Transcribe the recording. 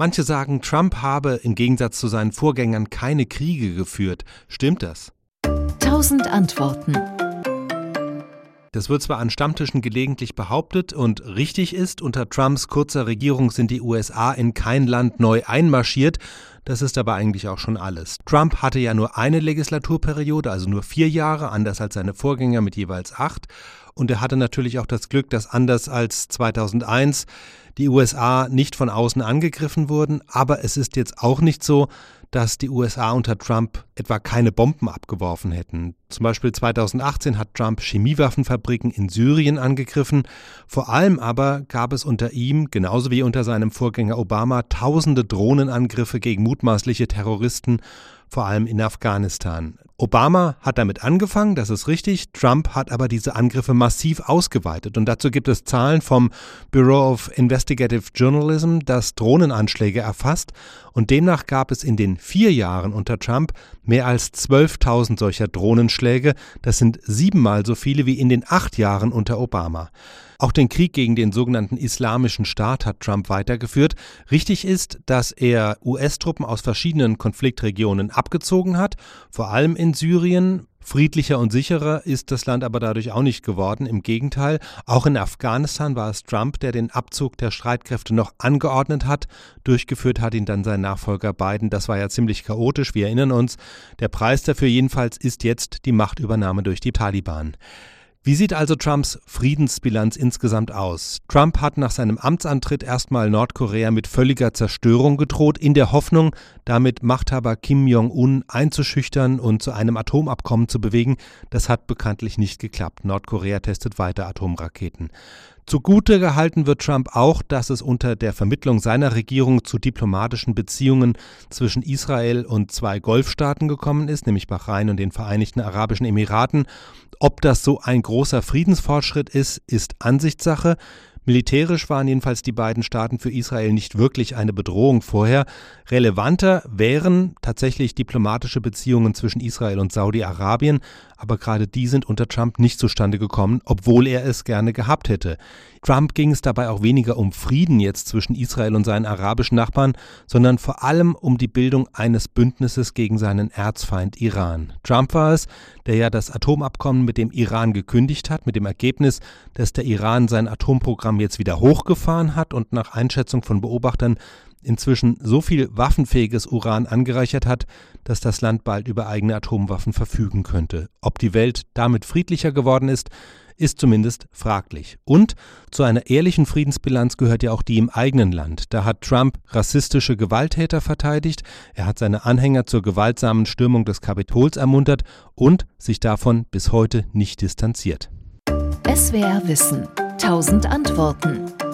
Manche sagen, Trump habe im Gegensatz zu seinen Vorgängern keine Kriege geführt. Stimmt das? Tausend Antworten. Das wird zwar an Stammtischen gelegentlich behauptet und richtig ist, unter Trumps kurzer Regierung sind die USA in kein Land neu einmarschiert, das ist aber eigentlich auch schon alles. Trump hatte ja nur eine Legislaturperiode, also nur vier Jahre, anders als seine Vorgänger mit jeweils acht. Und er hatte natürlich auch das Glück, dass anders als 2001 die USA nicht von außen angegriffen wurden. Aber es ist jetzt auch nicht so, dass die USA unter Trump etwa keine Bomben abgeworfen hätten. Zum Beispiel 2018 hat Trump Chemiewaffenfabriken in Syrien angegriffen. Vor allem aber gab es unter ihm, genauso wie unter seinem Vorgänger Obama, tausende Drohnenangriffe gegen mutmaßliche Terroristen, vor allem in Afghanistan. Obama hat damit angefangen, das ist richtig. Trump hat aber diese Angriffe massiv ausgeweitet. Und dazu gibt es Zahlen vom Bureau of Investigative Journalism, das Drohnenanschläge erfasst. Und demnach gab es in den vier Jahren unter Trump mehr als 12.000 solcher Drohnenschläge. Das sind siebenmal so viele wie in den acht Jahren unter Obama. Auch den Krieg gegen den sogenannten Islamischen Staat hat Trump weitergeführt. Richtig ist, dass er US-Truppen aus verschiedenen Konfliktregionen abgezogen hat, vor allem in Syrien, Friedlicher und sicherer ist das Land aber dadurch auch nicht geworden. Im Gegenteil, auch in Afghanistan war es Trump, der den Abzug der Streitkräfte noch angeordnet hat. Durchgeführt hat ihn dann sein Nachfolger Biden. Das war ja ziemlich chaotisch, wir erinnern uns. Der Preis dafür jedenfalls ist jetzt die Machtübernahme durch die Taliban. Wie sieht also Trumps Friedensbilanz insgesamt aus? Trump hat nach seinem Amtsantritt erstmal Nordkorea mit völliger Zerstörung gedroht, in der Hoffnung, damit Machthaber Kim Jong-un einzuschüchtern und zu einem Atomabkommen zu bewegen. Das hat bekanntlich nicht geklappt. Nordkorea testet weiter Atomraketen. Zugute gehalten wird Trump auch, dass es unter der Vermittlung seiner Regierung zu diplomatischen Beziehungen zwischen Israel und zwei Golfstaaten gekommen ist, nämlich Bahrain und den Vereinigten Arabischen Emiraten. Ob das so ein großer Friedensfortschritt ist, ist Ansichtssache. Militärisch waren jedenfalls die beiden Staaten für Israel nicht wirklich eine Bedrohung vorher. Relevanter wären tatsächlich diplomatische Beziehungen zwischen Israel und Saudi-Arabien, aber gerade die sind unter Trump nicht zustande gekommen, obwohl er es gerne gehabt hätte. Trump ging es dabei auch weniger um Frieden jetzt zwischen Israel und seinen arabischen Nachbarn, sondern vor allem um die Bildung eines Bündnisses gegen seinen Erzfeind Iran. Trump war es, der ja das Atomabkommen mit dem Iran gekündigt hat, mit dem Ergebnis, dass der Iran sein Atomprogramm jetzt wieder hochgefahren hat und nach Einschätzung von Beobachtern inzwischen so viel waffenfähiges Uran angereichert hat, dass das Land bald über eigene Atomwaffen verfügen könnte. Ob die Welt damit friedlicher geworden ist, ist zumindest fraglich. Und zu einer ehrlichen Friedensbilanz gehört ja auch die im eigenen Land. Da hat Trump rassistische Gewalttäter verteidigt, er hat seine Anhänger zur gewaltsamen Stürmung des Kapitols ermuntert und sich davon bis heute nicht distanziert. SWR Wissen. Tausend Antworten.